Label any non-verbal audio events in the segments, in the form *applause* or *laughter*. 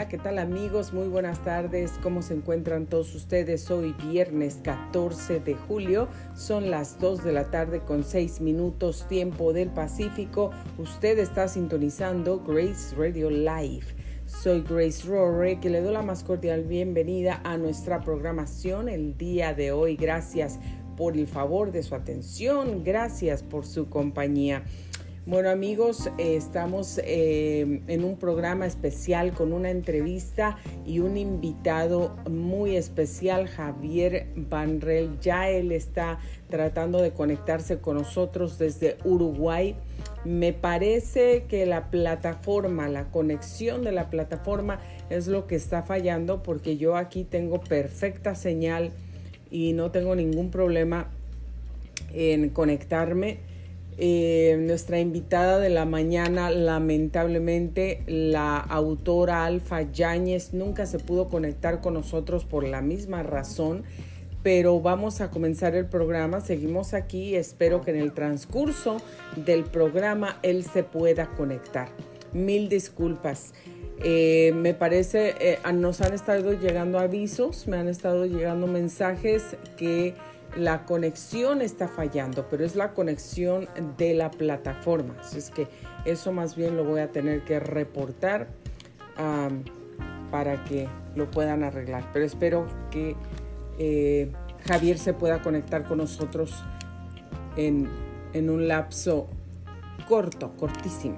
Hola, ¿qué tal amigos? Muy buenas tardes. ¿Cómo se encuentran todos ustedes? Hoy viernes 14 de julio. Son las 2 de la tarde con 6 minutos tiempo del Pacífico. Usted está sintonizando Grace Radio Live. Soy Grace Rory, que le doy la más cordial bienvenida a nuestra programación el día de hoy. Gracias por el favor de su atención. Gracias por su compañía. Bueno amigos, eh, estamos eh, en un programa especial con una entrevista y un invitado muy especial, Javier Banrel. Ya él está tratando de conectarse con nosotros desde Uruguay. Me parece que la plataforma, la conexión de la plataforma es lo que está fallando porque yo aquí tengo perfecta señal y no tengo ningún problema en conectarme eh, nuestra invitada de la mañana, lamentablemente, la autora Alfa Yáñez nunca se pudo conectar con nosotros por la misma razón, pero vamos a comenzar el programa. Seguimos aquí. Espero que en el transcurso del programa él se pueda conectar. Mil disculpas. Eh, me parece, eh, nos han estado llegando avisos, me han estado llegando mensajes que la conexión está fallando, pero es la conexión de la plataforma. Así es que eso más bien lo voy a tener que reportar para que lo puedan arreglar. Pero espero que eh, Javier se pueda conectar con nosotros en, en un lapso corto, cortísimo.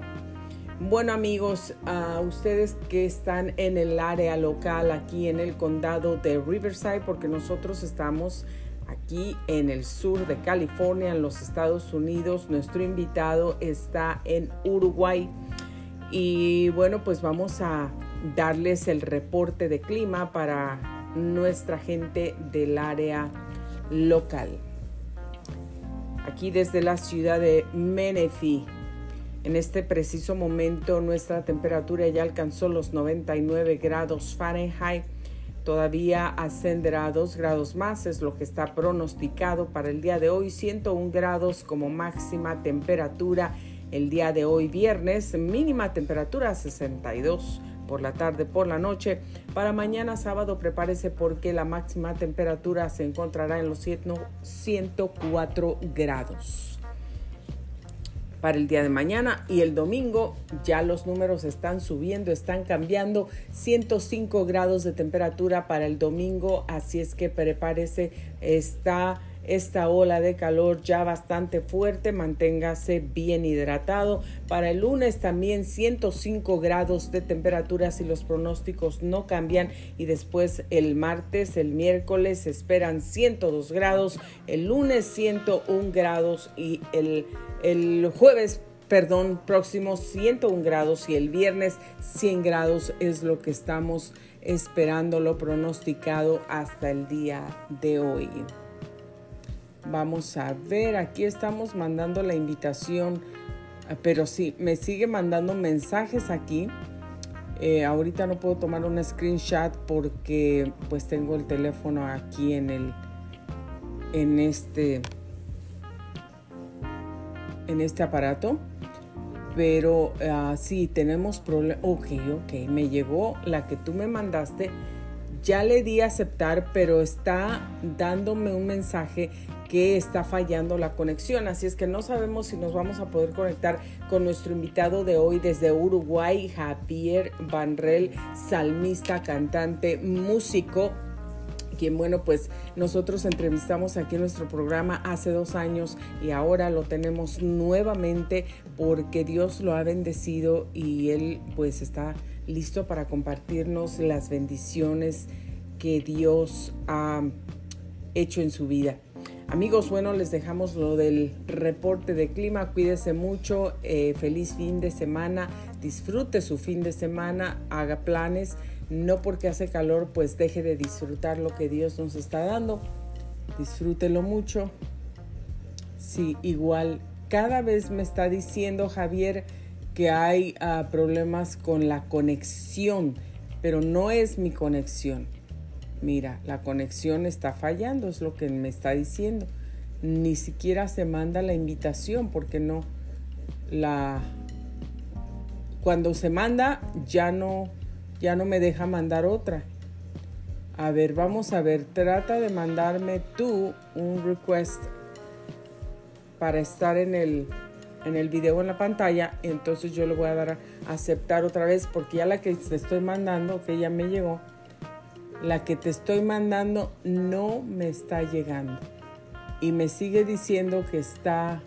Bueno amigos, a ustedes que están en el área local aquí en el condado de Riverside, porque nosotros estamos aquí en el sur de California, en los Estados Unidos. Nuestro invitado está en Uruguay. Y bueno, pues vamos a darles el reporte de clima para nuestra gente del área local. Aquí desde la ciudad de Menifee. En este preciso momento nuestra temperatura ya alcanzó los 99 grados Fahrenheit Todavía ascenderá a 2 grados más, es lo que está pronosticado para el día de hoy, 101 grados como máxima temperatura el día de hoy viernes, mínima temperatura 62 por la tarde, por la noche. Para mañana sábado prepárese porque la máxima temperatura se encontrará en los 104 grados para el día de mañana y el domingo ya los números están subiendo, están cambiando. 105 grados de temperatura para el domingo, así es que prepárese, está esta ola de calor ya bastante fuerte, manténgase bien hidratado. Para el lunes también 105 grados de temperatura si los pronósticos no cambian y después el martes, el miércoles esperan 102 grados, el lunes 101 grados y el, el jueves perdón, próximo 101 grados y el viernes 100 grados es lo que estamos esperando, lo pronosticado hasta el día de hoy. Vamos a ver, aquí estamos mandando la invitación, pero sí, me sigue mandando mensajes aquí. Eh, ahorita no puedo tomar un screenshot porque pues tengo el teléfono aquí en el en este en este aparato. Pero uh, sí tenemos problemas ok ok me llegó la que tú me mandaste. Ya le di aceptar pero está dándome un mensaje que está fallando la conexión. Así es que no sabemos si nos vamos a poder conectar con nuestro invitado de hoy desde Uruguay, Javier Banrel, salmista, cantante, músico quien bueno pues nosotros entrevistamos aquí en nuestro programa hace dos años y ahora lo tenemos nuevamente porque Dios lo ha bendecido y él pues está listo para compartirnos las bendiciones que Dios ha hecho en su vida. Amigos, bueno, les dejamos lo del reporte de clima. Cuídese mucho. Eh, feliz fin de semana. Disfrute su fin de semana. Haga planes. No porque hace calor, pues deje de disfrutar lo que Dios nos está dando. Disfrútelo mucho. Sí, igual cada vez me está diciendo Javier que hay ah, problemas con la conexión, pero no es mi conexión mira, la conexión está fallando, es lo que me está diciendo. Ni siquiera se manda la invitación porque no la... Cuando se manda ya no, ya no me deja mandar otra. A ver, vamos a ver, trata de mandarme tú un request para estar en el, en el video en la pantalla. Entonces yo le voy a dar a aceptar otra vez porque ya la que te estoy mandando, que ya me llegó, la que te estoy mandando no me está llegando. Y me sigue diciendo que está,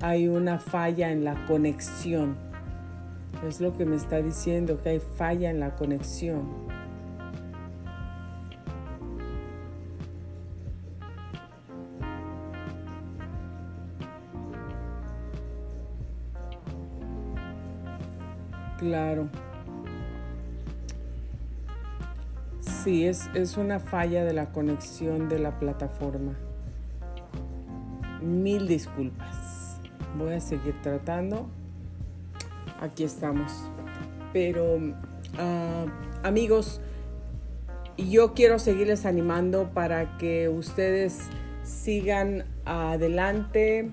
hay una falla en la conexión. Es lo que me está diciendo, que hay falla en la conexión. Claro. Sí, es, es una falla de la conexión de la plataforma. Mil disculpas. Voy a seguir tratando. Aquí estamos. Pero, ah, amigos, yo quiero seguirles animando para que ustedes sigan adelante.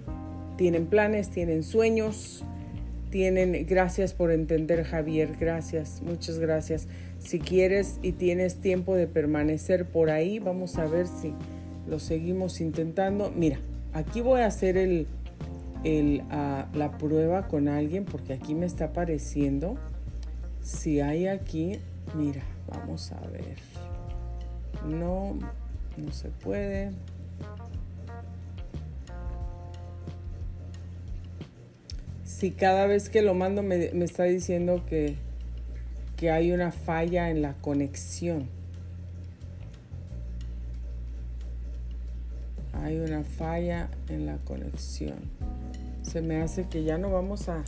Tienen planes, tienen sueños tienen, gracias por entender Javier, gracias, muchas gracias. Si quieres y tienes tiempo de permanecer por ahí, vamos a ver si lo seguimos intentando. Mira, aquí voy a hacer el, el, ah, la prueba con alguien porque aquí me está apareciendo. Si hay aquí, mira, vamos a ver. No, no se puede. si cada vez que lo mando me, está diciendo que, que hay una falla en la conexión. Hay una falla en la conexión. Se me hace que ya no vamos a,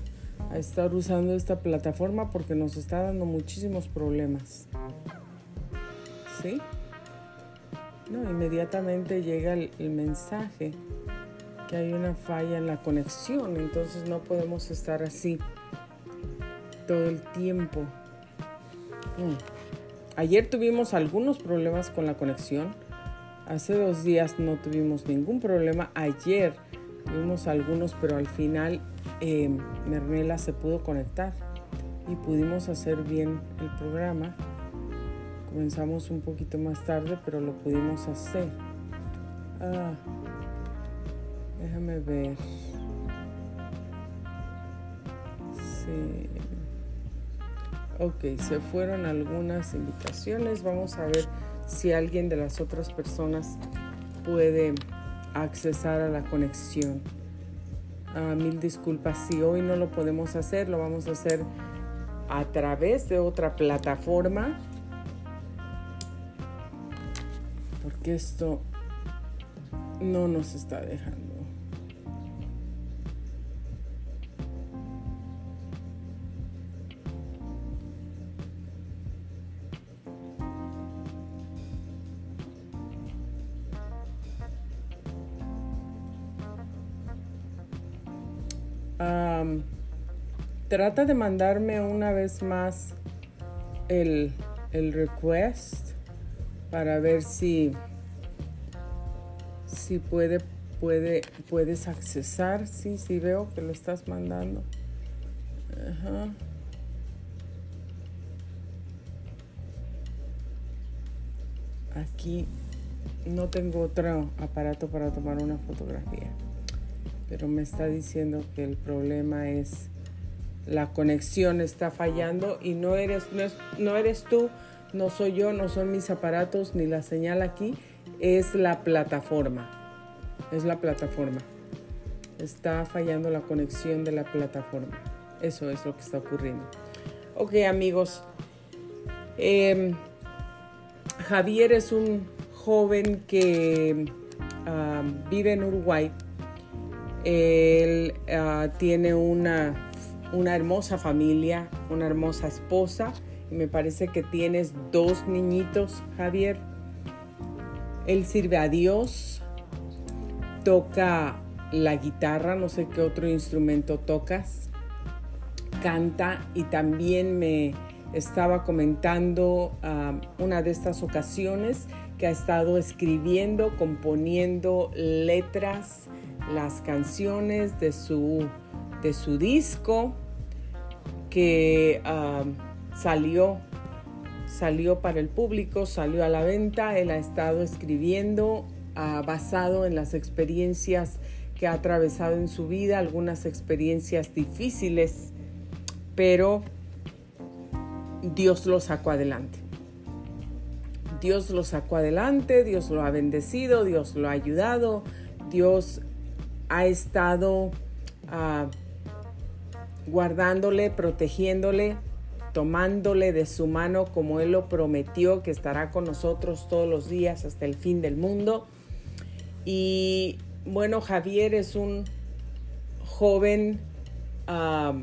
estar usando esta plataforma porque nos está dando muchísimos problemas. ¿Sí? No, inmediatamente llega el mensaje que hay una falla en la conexión, entonces no podemos estar así todo el tiempo. Mm. Ayer tuvimos algunos problemas con la conexión. Hace dos días no tuvimos ningún problema. Ayer tuvimos algunos, pero al final eh, Mernela se pudo conectar y pudimos hacer bien el programa. Comenzamos un poquito más tarde, pero lo pudimos hacer. Ah. Déjame ver. Sí. Ok, se fueron algunas invitaciones. Vamos a ver si alguien de las otras personas puede accesar a la conexión. Ah, mil disculpas, si hoy no lo podemos hacer, lo vamos a hacer a través de otra plataforma. Porque esto no nos está dejando. Trata de mandarme una vez más el, request para ver si, si puede, puede, puedes accesar. Sí, sí veo que lo estás mandando. Aquí no tengo otro aparato para tomar una fotografía, pero me está diciendo que el problema es la conexión está fallando y no eres, no, eres tú, no soy yo, no son mis aparatos ni la señal aquí, es la plataforma. Es la plataforma. Está fallando la conexión de la plataforma. Eso es lo que está ocurriendo. Ok amigos, em, Javier es un joven que ah, vive en Uruguay. Él ah, tiene una una hermosa familia, una hermosa esposa. Y me parece que tienes dos niñitos, Javier. Él sirve a Dios, toca la guitarra, no sé qué otro instrumento tocas, canta y también me estaba comentando um, una de estas ocasiones que ha estado escribiendo, componiendo letras, las canciones de su de su disco que um, salió salió para el público, salió a la venta, él ha estado escribiendo ah, basado en las experiencias que ha atravesado en su vida, algunas experiencias difíciles, pero Dios lo sacó adelante. Dios lo sacó adelante, Dios lo ha bendecido, Dios lo ha ayudado, Dios ha estado ah, guardándole, protegiéndole, tomándole de su mano como Él lo prometió, que estará con nosotros todos los días hasta el fin del mundo. Y bueno, Javier es un joven ah,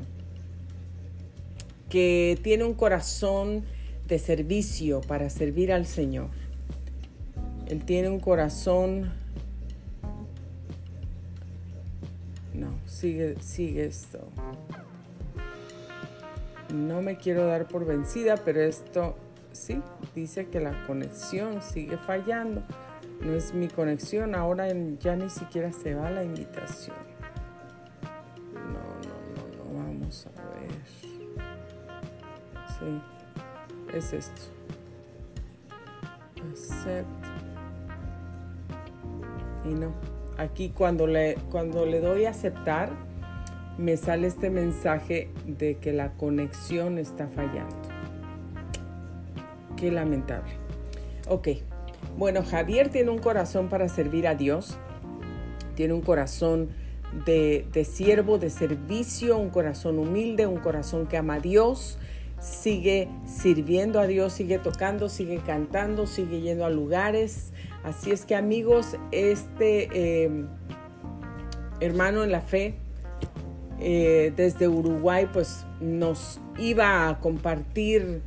que tiene un corazón de servicio para servir al Señor. Él tiene un corazón... No, sigue, sigue esto. No me quiero dar por vencida, pero esto sí, dice que la conexión sigue fallando. No es mi conexión, ahora ya ni siquiera se va la invitación. No, no, no, no, vamos a ver. Sí es esto. Accept. Y no. Aquí cuando le, cuando le doy aceptar, me sale este mensaje de que la conexión está fallando. Qué lamentable. Ok. Bueno, Javier tiene un corazón para servir a Dios. Tiene un corazón de, de siervo, de servicio, un corazón humilde, un corazón que ama a Dios sigue sirviendo a Dios, sigue tocando, sigue cantando, sigue yendo a lugares. Así es que amigos, este eh, hermano en la fe eh, desde Uruguay pues nos iba a compartir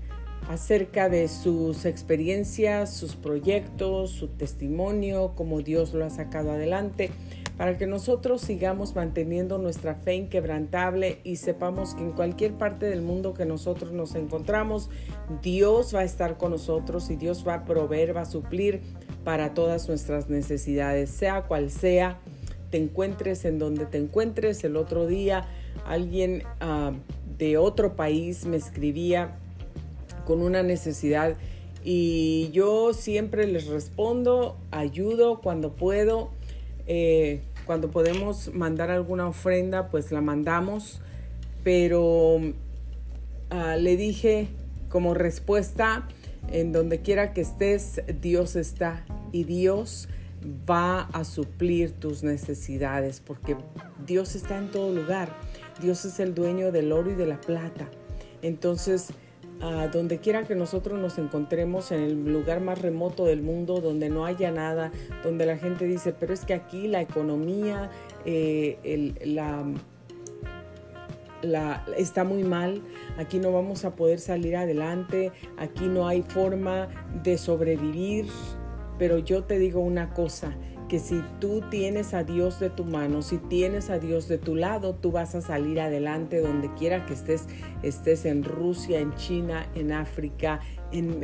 acerca de sus experiencias, sus proyectos, su testimonio, cómo Dios lo ha sacado adelante para que nosotros sigamos manteniendo nuestra fe inquebrantable y sepamos que en cualquier parte del mundo que nosotros nos encontramos, Dios va a estar con nosotros y Dios va a proveer, va a suplir para todas nuestras necesidades, sea cual sea, te encuentres en donde te encuentres. El otro día alguien ah, de otro país me escribía con una necesidad y yo siempre les respondo, ayudo cuando puedo eh, cuando podemos mandar alguna ofrenda, pues la mandamos. Pero ah, le dije como respuesta, en donde quiera que estés, Dios está y Dios va a suplir tus necesidades, porque Dios está en todo lugar. Dios es el dueño del oro y de la plata. Entonces, donde quiera que nosotros nos encontremos, en el lugar más remoto del mundo, donde no haya nada, donde la gente dice, pero es que aquí la economía, eh, está muy mal, aquí no vamos a poder salir adelante, aquí no hay forma de sobrevivir, pero yo te digo una cosa, que si tú tienes a Dios de tu mano, si tienes a Dios de tu lado, tú vas a salir adelante donde quiera que estés, estés en Rusia, en China, en África, en,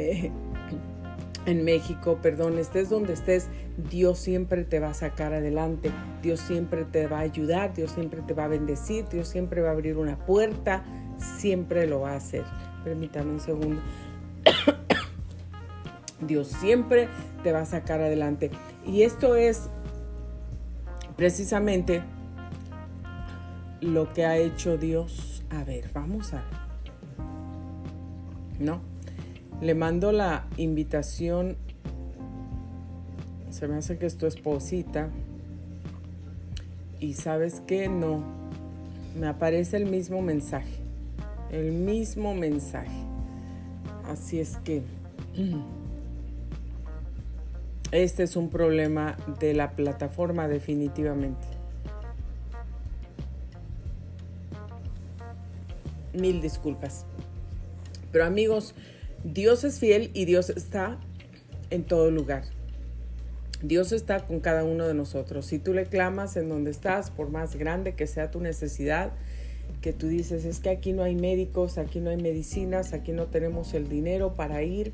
en México, perdón, estés donde estés, Dios siempre te va a sacar adelante, Dios siempre te va a ayudar, Dios siempre te va a bendecir, Dios siempre va a abrir una puerta, siempre lo va a hacer. Permítame un segundo. *coughs* Dios siempre te va a sacar adelante. Y esto es precisamente lo que ha hecho Dios. A ver, vamos a... ¿No? Le mando la invitación. Se me hace que es tu esposita. Y sabes que no. Me aparece el mismo mensaje. El mismo mensaje. Así es que... *clears throat* Este es un problema de la plataforma definitivamente. Mil disculpas. Pero amigos, Dios es fiel y Dios está en todo lugar. Dios está con cada uno de nosotros. Si tú le clamas en donde estás, por más grande que sea tu necesidad, que tú dices, es que aquí no hay médicos, aquí no hay medicinas, aquí no tenemos el dinero para ir,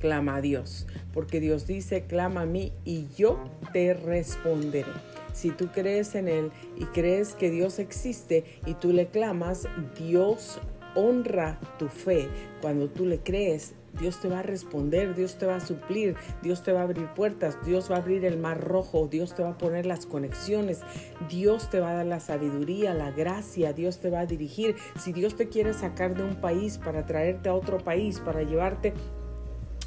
clama a Dios, porque Dios dice, clama a mí y yo te responderé. Si tú crees en Él y crees que Dios existe y tú le clamas, Dios honra tu fe. Cuando tú le crees, Dios te va a responder, Dios te va a suplir, Dios te va a abrir puertas, Dios va a abrir el mar rojo, Dios te va a poner las conexiones, Dios te va a dar la sabiduría, la gracia, Dios te va a dirigir. Si Dios te quiere sacar de un país para traerte a otro país, para llevarte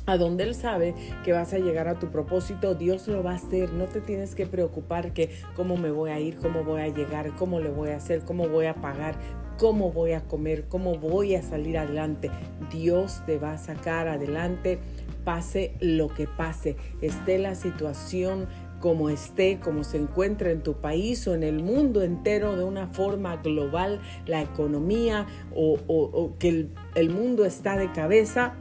a donde Él sabe que vas a llegar a tu propósito, Dios lo va a hacer. No te tienes que preocupar que cómo me voy a ir, cómo voy a llegar, cómo le voy a hacer, cómo voy a pagar cómo voy a comer, cómo voy a salir adelante. Dios te va a sacar adelante, pase lo que pase, esté la situación como esté, como se encuentra en tu país o en el mundo entero de una forma global, la economía o, que el, el mundo está de cabeza,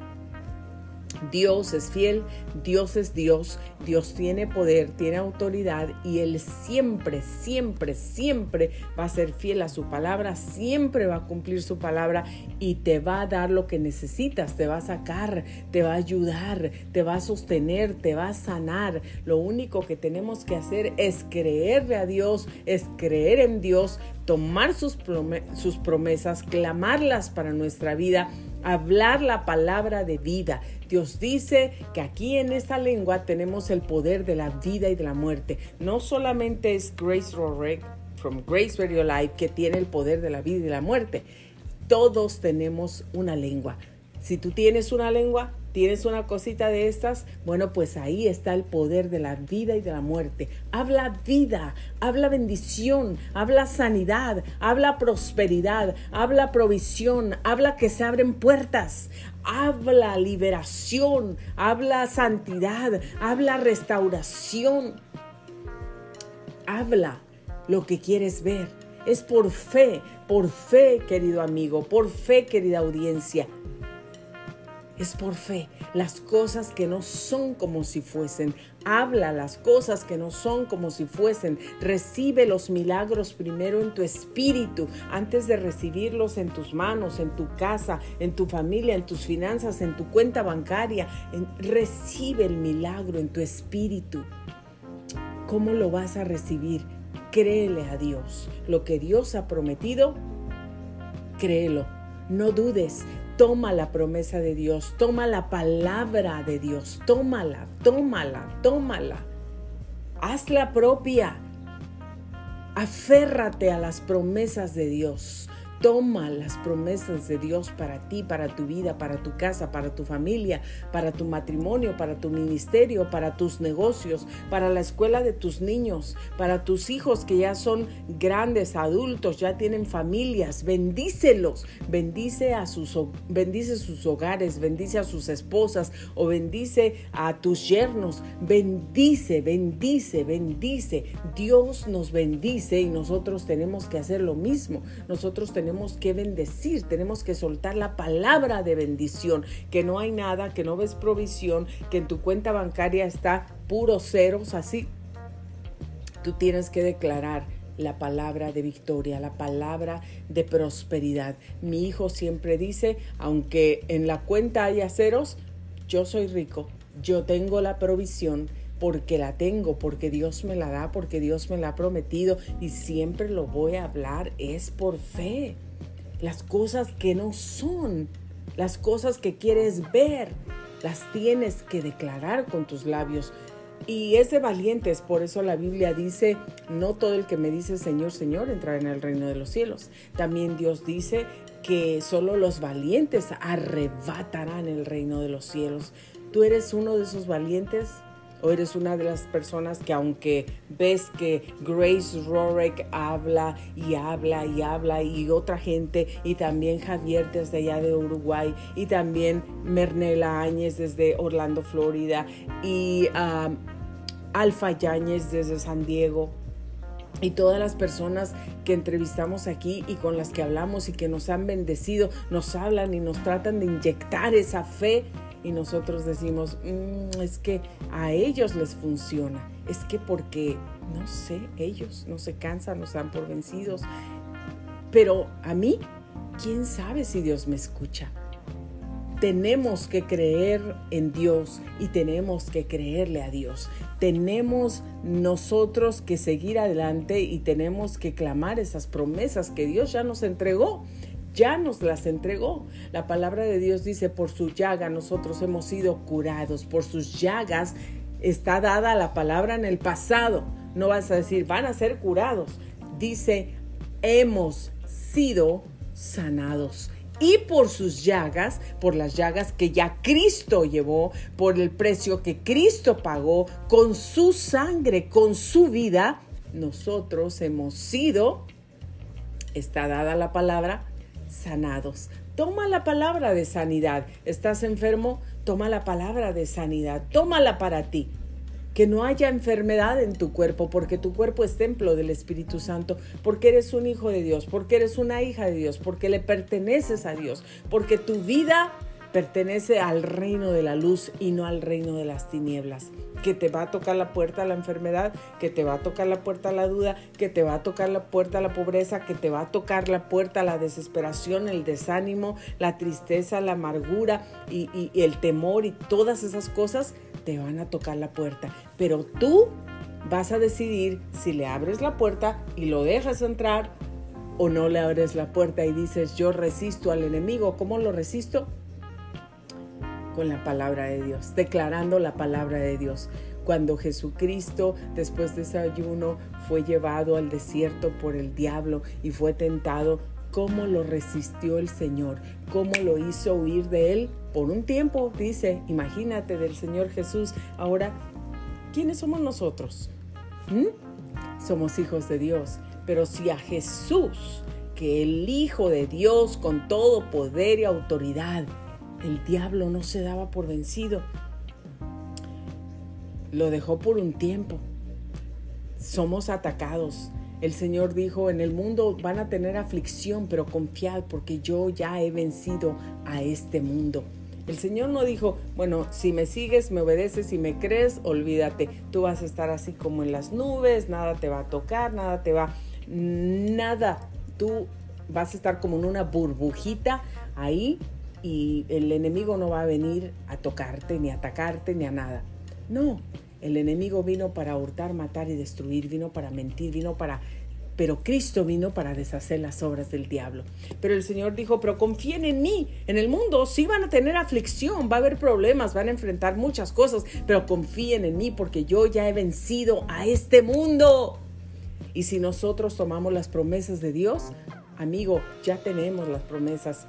Dios es fiel, Dios es Dios, Dios tiene poder, tiene autoridad y Él siempre, siempre, siempre va a ser fiel a su palabra, siempre va a cumplir su palabra y te va a dar lo que necesitas, te va a sacar, te va a ayudar, te va a sostener, te va a sanar. Lo único que tenemos que hacer es creerle a Dios, es creer en Dios, tomar sus, promesas, clamarlas para nuestra vida hablar la palabra de vida. Dios dice que aquí en esta lengua tenemos el poder de la vida y de la muerte. No solamente es Grace Rorek from Grace Radio Live que tiene el poder de la vida y de la muerte. Todos tenemos una lengua. Si tú tienes una lengua, ¿Tienes una cosita de estas? Bueno, pues ahí está el poder de la vida y de la muerte. Habla vida, habla bendición, habla sanidad, habla prosperidad, habla provisión, habla que se abren puertas, habla liberación, habla santidad, habla restauración. Habla lo que quieres ver. Es por fe, por fe, querido amigo, por fe, querida audiencia es por fe. Las cosas que no son como si fuesen. Habla las cosas que no son como si fuesen. Recibe los milagros primero en tu espíritu antes de recibirlos en tus manos, en tu casa, en tu familia, en tus finanzas, en tu cuenta bancaria. recibe el milagro en tu espíritu. ¿Cómo lo vas a recibir? Créele a Dios. Lo que Dios ha prometido, créelo. No dudes, Toma la promesa de Dios, toma la palabra de Dios, tómala, tómala, tómala. Hazla propia. Aférrate a las promesas de Dios. Toma las promesas de Dios para ti, para tu vida, para tu casa, para tu familia, para tu matrimonio, para tu ministerio, para tus negocios, para la escuela de tus niños, para tus hijos que ya son grandes, adultos, ya tienen familias. Bendícelos, bendice a sus bendice sus hogares, bendice a sus esposas o bendice a tus yernos. Bendice, bendice, bendice. Dios nos bendice y nosotros tenemos que hacer lo mismo. Nosotros tenemos tenemos que bendecir, tenemos que soltar la palabra de bendición, que no hay nada, que no ves provisión, que en tu cuenta bancaria está puros ceros, así. Tú tienes que declarar la palabra de victoria, la palabra de prosperidad. Mi hijo siempre dice, aunque en la cuenta haya ceros, yo soy rico, yo tengo la provisión porque la tengo, porque Dios me la da, porque Dios me la ha prometido y siempre lo voy a hablar, es por fe. Las cosas que no son, las cosas que quieres ver, las tienes que declarar con tus labios. Y es de valientes, por eso la Biblia dice, no todo el que me dice Señor, Señor entrará en el reino de los cielos. También Dios dice que solo los valientes arrebatarán el reino de los cielos. ¿Tú eres uno de esos valientes? O eres una de las personas que aunque ves que Grace Rorick habla y habla y habla y otra gente y también Javier desde allá de Uruguay y también Mernela Áñez desde Orlando, Florida y um, Alfa Yáñez desde San Diego y todas las personas que entrevistamos aquí y con las que hablamos y que nos han bendecido, nos hablan y nos tratan de inyectar esa fe y nosotros decimos, mm, es que a ellos les funciona, es que porque, no sé, ellos no se cansan, no se dan por vencidos, pero a mí, ¿quién sabe si Dios me escucha? Tenemos que creer en Dios y tenemos que creerle a Dios. Tenemos nosotros que seguir adelante y tenemos que clamar esas promesas que Dios ya nos entregó ya nos las entregó. La palabra de Dios dice, por su llaga nosotros hemos sido curados, por sus llagas está dada la palabra en el pasado. No vas a decir, van a ser curados. Dice, hemos sido sanados. Y por sus llagas, por las llagas que ya Cristo llevó, por el precio que Cristo pagó, con su sangre, con su vida, nosotros hemos sido, está dada la palabra, sanados. Toma la palabra de sanidad. ¿Estás enfermo? Toma la palabra de sanidad. Tómala para ti que no haya enfermedad en tu cuerpo, porque tu cuerpo es templo del Espíritu Santo, porque eres un hijo de Dios, porque eres una hija de Dios, porque le perteneces a Dios, porque tu vida pertenece al reino de la luz y no al reino de las tinieblas. Que te va a tocar la puerta a la enfermedad, que te va a tocar la puerta a la duda, que te va a tocar la puerta a la pobreza, que te va a tocar la puerta a la desesperación, el desánimo, la tristeza, la amargura y, y el temor y todas esas cosas te van a tocar la puerta. Pero tú vas a decidir si le abres la puerta y lo dejas entrar o no le abres la puerta y dices yo resisto al enemigo. ¿Cómo lo resisto? Con la palabra de Dios, declarando la palabra de Dios. Cuando Jesucristo, después de ese ayuno, fue llevado al desierto por el diablo y fue tentado, ¿cómo lo resistió el Señor? ¿Cómo lo hizo huir de él? por un tiempo, dice, imagínate del Señor Jesús. Ahora, ¿quiénes somos nosotros? ¿Mm? Somos hijos de Dios. Pero si a Jesús, que el Hijo de Dios con todo poder y autoridad, el diablo no se daba por vencido, lo dejó por un tiempo. Somos atacados. El Señor dijo, en el mundo van a tener aflicción, pero confiad porque yo ya he vencido a este mundo. El Señor no dijo, bueno, si me sigues, me obedeces, si me crees, olvídate, tú vas a estar así como en las nubes, nada te va a tocar, nada te va, nada, tú vas a estar como en una burbujita ahí y el enemigo no va a venir a tocarte, ni a atacarte, ni a nada. No, el enemigo vino para hurtar, matar y destruir, vino para mentir, vino para pero Cristo vino para deshacer las obras del diablo. Pero el Señor dijo, pero confíen en mí. En el mundo sí van a tener aflicción, va a haber problemas, van a enfrentar muchas cosas, pero confíen en mí porque yo ya he vencido a este mundo. Y si nosotros tomamos las promesas de Dios, amigo, ya tenemos las promesas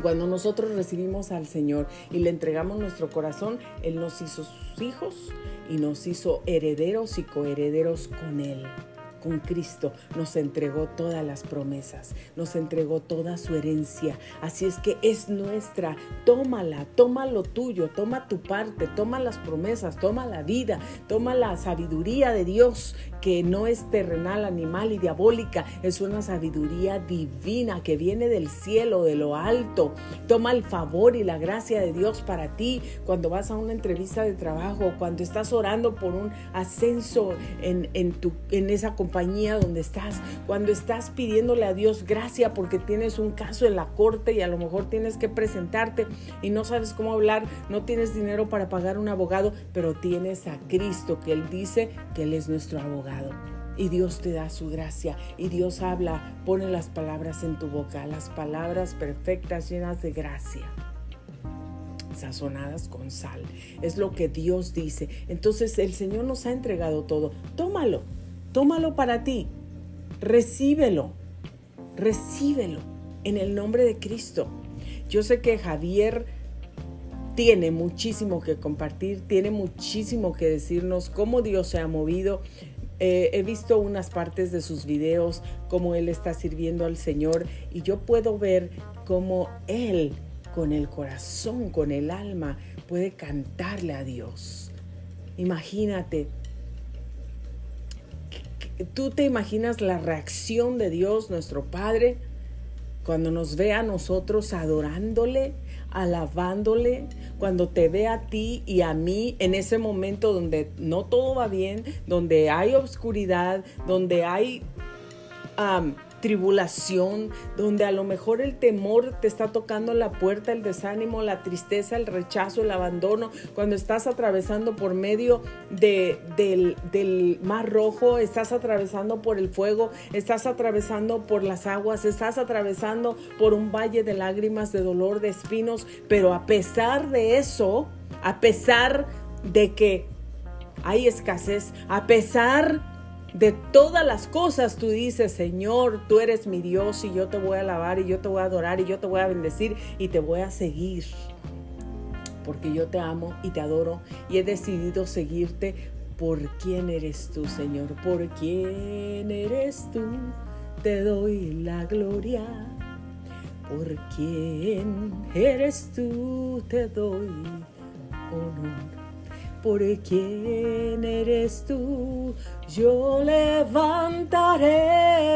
cuando nosotros recibimos al Señor y le entregamos nuestro corazón, Él nos hizo sus hijos y nos hizo herederos y coherederos con Él con Cristo nos entregó todas las promesas, nos entregó toda su herencia. Así es que es nuestra. Tómala, toma lo tuyo, toma tu parte, toma las promesas, toma la vida, toma la sabiduría de Dios que no es terrenal, animal y diabólica, es una sabiduría divina que viene del cielo, de lo alto. Toma el favor y la gracia de Dios para ti cuando vas a una entrevista de trabajo, cuando estás orando por un ascenso en, en, en esa compañía donde estás, cuando estás pidiéndole a Dios gracia porque tienes un caso en la corte y a lo mejor tienes que presentarte y no sabes cómo hablar, no tienes dinero para pagar un abogado, pero tienes a Cristo que Él dice que Él es nuestro abogado. Y Dios te da su gracia y Dios habla, pone las palabras en tu boca, las palabras perfectas llenas de gracia sazonadas con sal. Es lo que Dios dice. Entonces el Señor nos ha entregado todo. Tómalo. Tómalo para ti. Recíbelo. Recíbelo en el nombre de Cristo. Yo sé que Javier tiene muchísimo que compartir, tiene muchísimo que decirnos cómo Dios se ha movido. Eh, he visto unas partes de sus videos, cómo Él está sirviendo al Señor y yo puedo ver cómo Él con el corazón, con el alma, puede cantarle a Dios. Imagínate ¿Tú te imaginas la reacción de Dios, nuestro Padre, cuando nos ve a nosotros adorándole, alabándole, cuando te ve a ti y a mí en ese momento donde no todo va bien, donde hay obscuridad, donde hay tribulación, donde a lo mejor el temor te está tocando la puerta, el desánimo, la tristeza, el rechazo, el abandono, cuando estás atravesando por medio de, del, del mar rojo, estás atravesando por el fuego, estás atravesando por las aguas, estás atravesando por un valle de lágrimas, de dolor, de espinos, pero a pesar de eso, a pesar de que hay escasez, a pesar de todas las cosas tú dices, Señor, tú eres mi Dios y yo te voy a alabar y yo te voy a adorar y yo te voy a bendecir y te voy a seguir. Porque yo te amo y te adoro y he decidido seguirte por quién eres tú, Señor, por quién eres tú. Te doy la gloria. Por quién eres tú, te doy honor por quién eres tú. Yo levantaré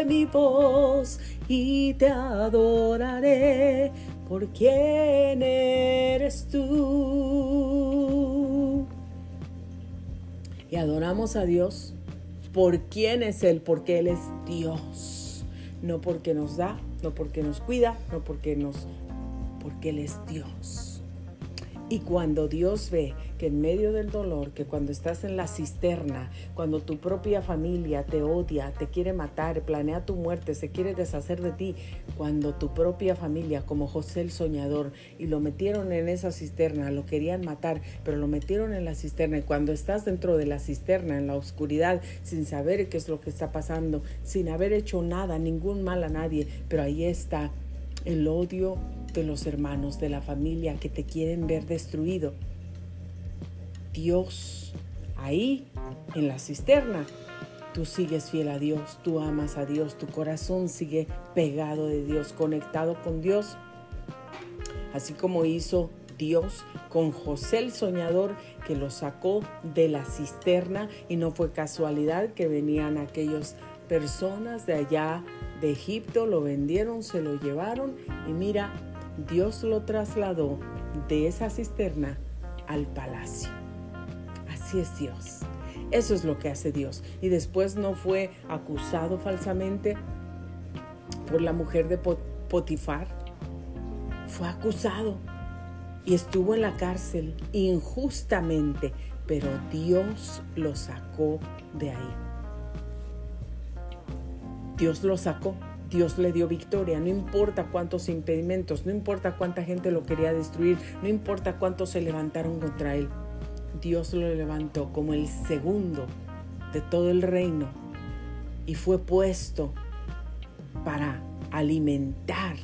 mi voz y te adoraré por quién eres tú. Y adoramos a Dios por quién es Él, porque Él es Dios. No porque nos da, no porque nos cuida, no porque nos... porque Él es Dios. Y cuando Dios ve que en medio del dolor, que cuando estás en la cisterna, cuando tu propia familia te odia, te quiere matar, planea tu muerte, se quiere deshacer de ti, cuando tu propia familia, como José el soñador, y lo metieron en esa cisterna, lo querían matar, pero lo metieron en la cisterna, y cuando estás dentro de la cisterna, en la oscuridad, sin saber qué es lo que está pasando, sin haber hecho nada, ningún mal a nadie, pero ahí está el odio los hermanos de la familia que te quieren ver destruido. Dios, ahí en la cisterna, tú sigues fiel a Dios, tú amas a Dios, tu corazón sigue pegado de Dios, conectado con Dios, así como hizo Dios con José el soñador que lo sacó de la cisterna y no fue casualidad que venían aquellas personas de allá de Egipto, lo vendieron, se lo llevaron y mira, Dios lo trasladó de esa cisterna al palacio. Así es Dios. Eso es lo que hace Dios. Y después no fue acusado falsamente por la mujer de Potifar. Fue acusado y estuvo en la cárcel injustamente, pero Dios lo sacó de ahí. Dios lo sacó, Dios le dio victoria, no importa cuántos impedimentos, no importa cuánta gente lo quería destruir, no importa cuántos se levantaron contra él. Dios lo levantó como el segundo de todo el reino y fue puesto para alimentar,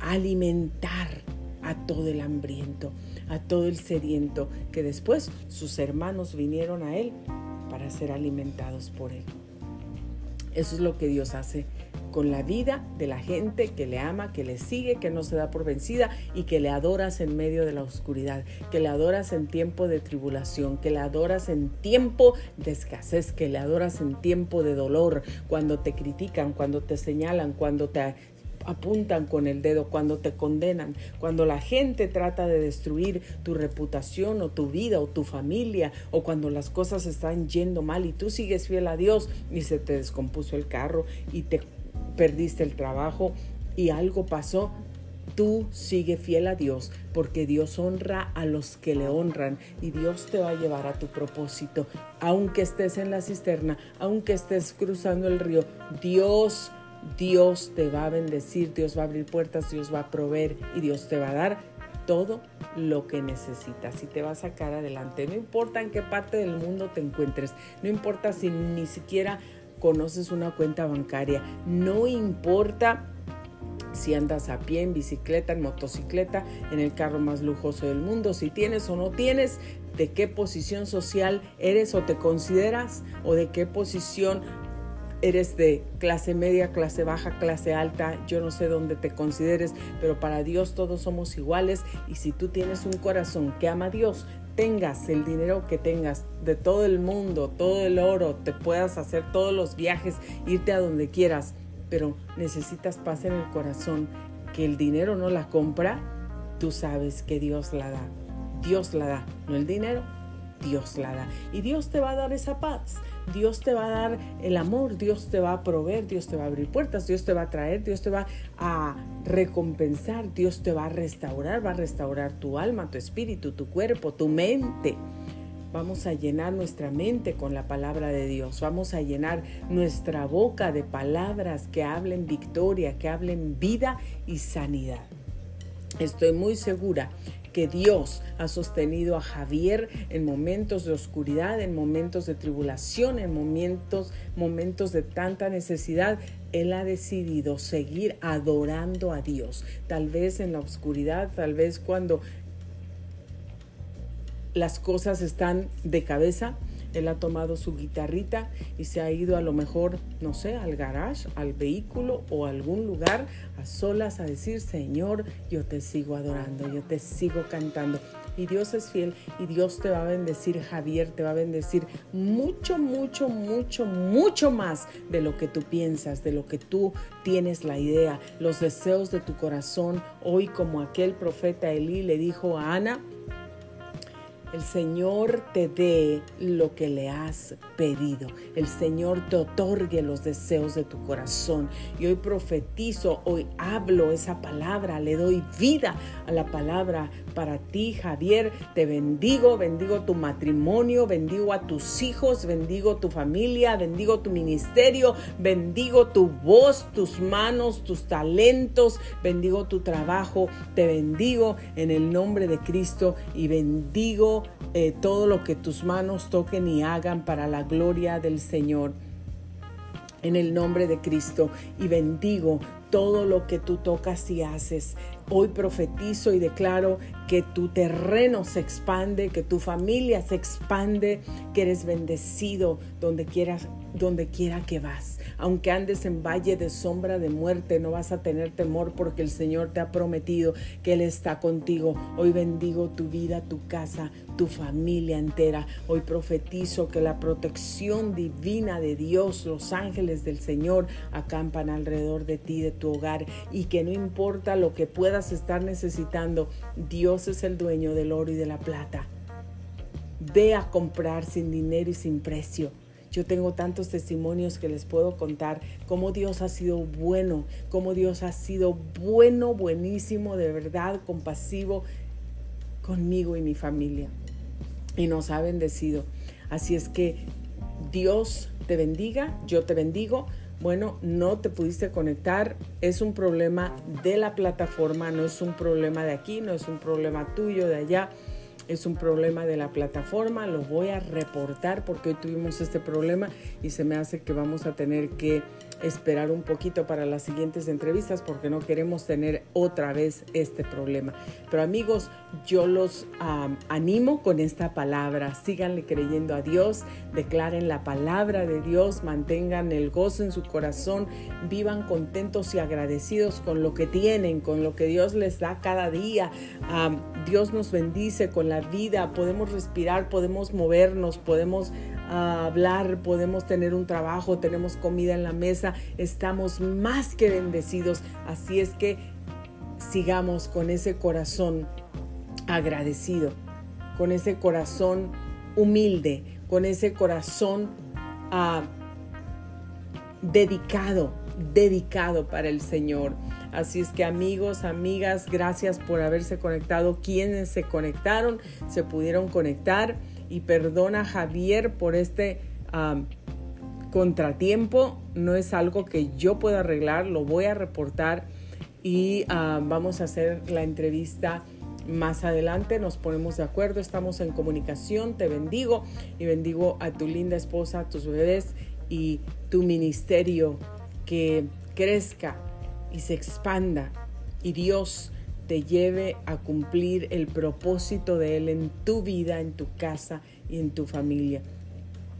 alimentar a todo el hambriento, a todo el sediento, que después sus hermanos vinieron a él para ser alimentados por él. Eso es lo que Dios hace con la vida de la gente que le ama, que le sigue, que no se da por vencida y que le adoras en medio de la oscuridad, que le adoras en tiempo de tribulación, que le adoras en tiempo de escasez, que le adoras en tiempo de dolor, cuando te critican, cuando te señalan, cuando te apuntan con el dedo, cuando te condenan, cuando la gente trata de destruir tu reputación o tu vida o tu familia, o cuando las cosas están yendo mal y tú sigues fiel a Dios y se te descompuso el carro y te perdiste el trabajo y algo pasó, tú sigue fiel a Dios, porque Dios honra a los que le honran y Dios te va a llevar a tu propósito. Aunque estés en la cisterna, aunque estés cruzando el río, Dios Dios te va a bendecir, Dios va a abrir puertas, Dios va a proveer y Dios te va a dar todo lo que necesitas y te va a sacar adelante. No importa en qué parte del mundo te encuentres, no importa si ni siquiera conoces una cuenta bancaria, no importa si andas a pie, en bicicleta, en motocicleta, en el carro más lujoso del mundo, si tienes o no tienes, de qué posición social eres o te consideras o de qué posición eres de clase media, clase baja, clase alta, yo no sé dónde te consideres, pero para Dios todos somos iguales y si tú tienes un corazón que ama a Dios, tengas el dinero que tengas de todo el mundo, todo el oro, te puedas hacer todos los viajes, irte a donde quieras, pero necesitas paz en el corazón, que el dinero no la compra, tú sabes que Dios la da. Dios la da, no el dinero, Dios la da. Y Dios te va a dar esa paz. Dios te va a dar el amor, Dios te va a proveer, Dios te va a abrir puertas, Dios te va a traer, Dios te va a recompensar, Dios te va a restaurar, va a restaurar tu alma, tu espíritu, tu cuerpo, tu mente. Vamos a llenar nuestra mente con la palabra de Dios. Vamos a llenar nuestra boca de palabras que hablen victoria, que hablen vida y sanidad. Estoy muy segura que Dios ha sostenido a Javier en momentos de oscuridad, en momentos de tribulación, en momentos, momentos de tanta necesidad. Él ha decidido seguir adorando a Dios. Tal vez en la oscuridad, tal vez cuando las cosas están de cabeza, él ha tomado su guitarrita y se ha ido a lo mejor, no sé, al garage, al vehículo o a algún lugar a solas a decir, Señor, yo te sigo adorando, yo te sigo cantando. Y Dios es fiel y Dios te va a bendecir, Javier, te va a bendecir mucho, mucho, mucho, mucho más de lo que tú piensas, de lo que tú tienes la idea, los deseos de tu corazón. Hoy como aquel profeta Elí le dijo a Ana, el Señor te dé lo que le has pedido. El Señor te otorgue los deseos de tu corazón. Y hoy profetizo, hoy hablo esa palabra, le doy vida a la palabra para ti, Javier. Te bendigo, bendigo tu matrimonio, bendigo a tus hijos, bendigo tu familia, bendigo tu ministerio, bendigo tu voz, tus manos, tus talentos, bendigo tu trabajo. Te bendigo en el nombre de Cristo y bendigo eh, todo lo que tus manos toquen y hagan para la gloria del Señor. En el nombre de Cristo y bendigo todo lo que tú tocas y haces. Hoy profetizo y declaro que tu terreno se expande, que tu familia se expande, que eres bendecido donde quieras, donde quiera que vas. Aunque andes en valle de sombra de muerte, no vas a tener temor porque el Señor te ha prometido que Él está contigo. Hoy bendigo tu vida, tu casa, tu familia entera. Hoy profetizo que la protección divina de Dios, los ángeles del Señor, acampan alrededor de ti, de tu hogar, y que no importa lo que puedas estar necesitando, Dios es el dueño del oro y de la plata. Ve a comprar sin dinero y sin precio. Yo tengo tantos testimonios que les puedo contar cómo Dios ha sido bueno, cómo Dios ha sido bueno, buenísimo, de verdad, compasivo conmigo y mi familia y nos ha bendecido. Así es que Dios te bendiga, yo te bendigo. Bueno, no te pudiste conectar, es un problema de la plataforma, no es un problema de aquí, no es un problema tuyo de allá, es un problema de la plataforma, lo voy a reportar porque hoy tuvimos este problema y se me hace que vamos a tener que esperar un poquito para las siguientes entrevistas porque no queremos tener otra vez este problema. Pero amigos, yo los animo con esta palabra. Síganle creyendo a Dios, declaren la palabra de Dios, mantengan el gozo en su corazón, vivan contentos y agradecidos con lo que tienen, con lo que Dios les da cada día. Dios nos bendice con la vida, podemos respirar, podemos movernos, podemos hablar, podemos tener un trabajo, tenemos comida en la mesa, estamos más que bendecidos. Así es que sigamos con ese corazón agradecido, con ese corazón humilde, con ese corazón ah, dedicado, dedicado para el Señor. Así es que amigos, amigas, gracias por haberse conectado. Quienes se conectaron, se pudieron conectar y perdona Javier por este contratiempo. No es algo que yo pueda arreglar, lo voy a reportar y vamos a hacer la entrevista más adelante. Nos ponemos de acuerdo, estamos en comunicación. Te bendigo y bendigo a tu linda esposa, a tus bebés y tu ministerio que crezca y se expanda y Dios te lleve a cumplir el propósito de Él en tu vida, en tu casa y en tu familia.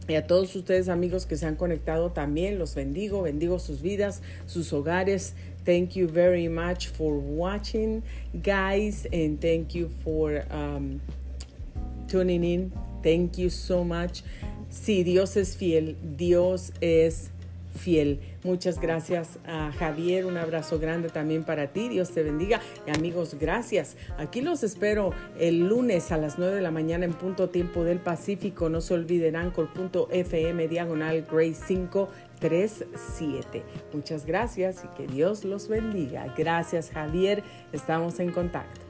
Y a todos ustedes amigos que se han conectado también, los bendigo, bendigo sus vidas, sus hogares. Thank you very much for watching, guys, and thank you for um, tuning in. Thank you so much. Sí, Dios es fiel, Dios es fiel. Muchas gracias a Javier, un abrazo grande también para ti, Dios te bendiga. Y amigos, gracias. Aquí los espero el lunes a las 9 de la mañana en punto tiempo del Pacífico. No se olviden anchor.fm diagonal Grace 537. Muchas gracias y que Dios los bendiga. Gracias Javier, estamos en contacto.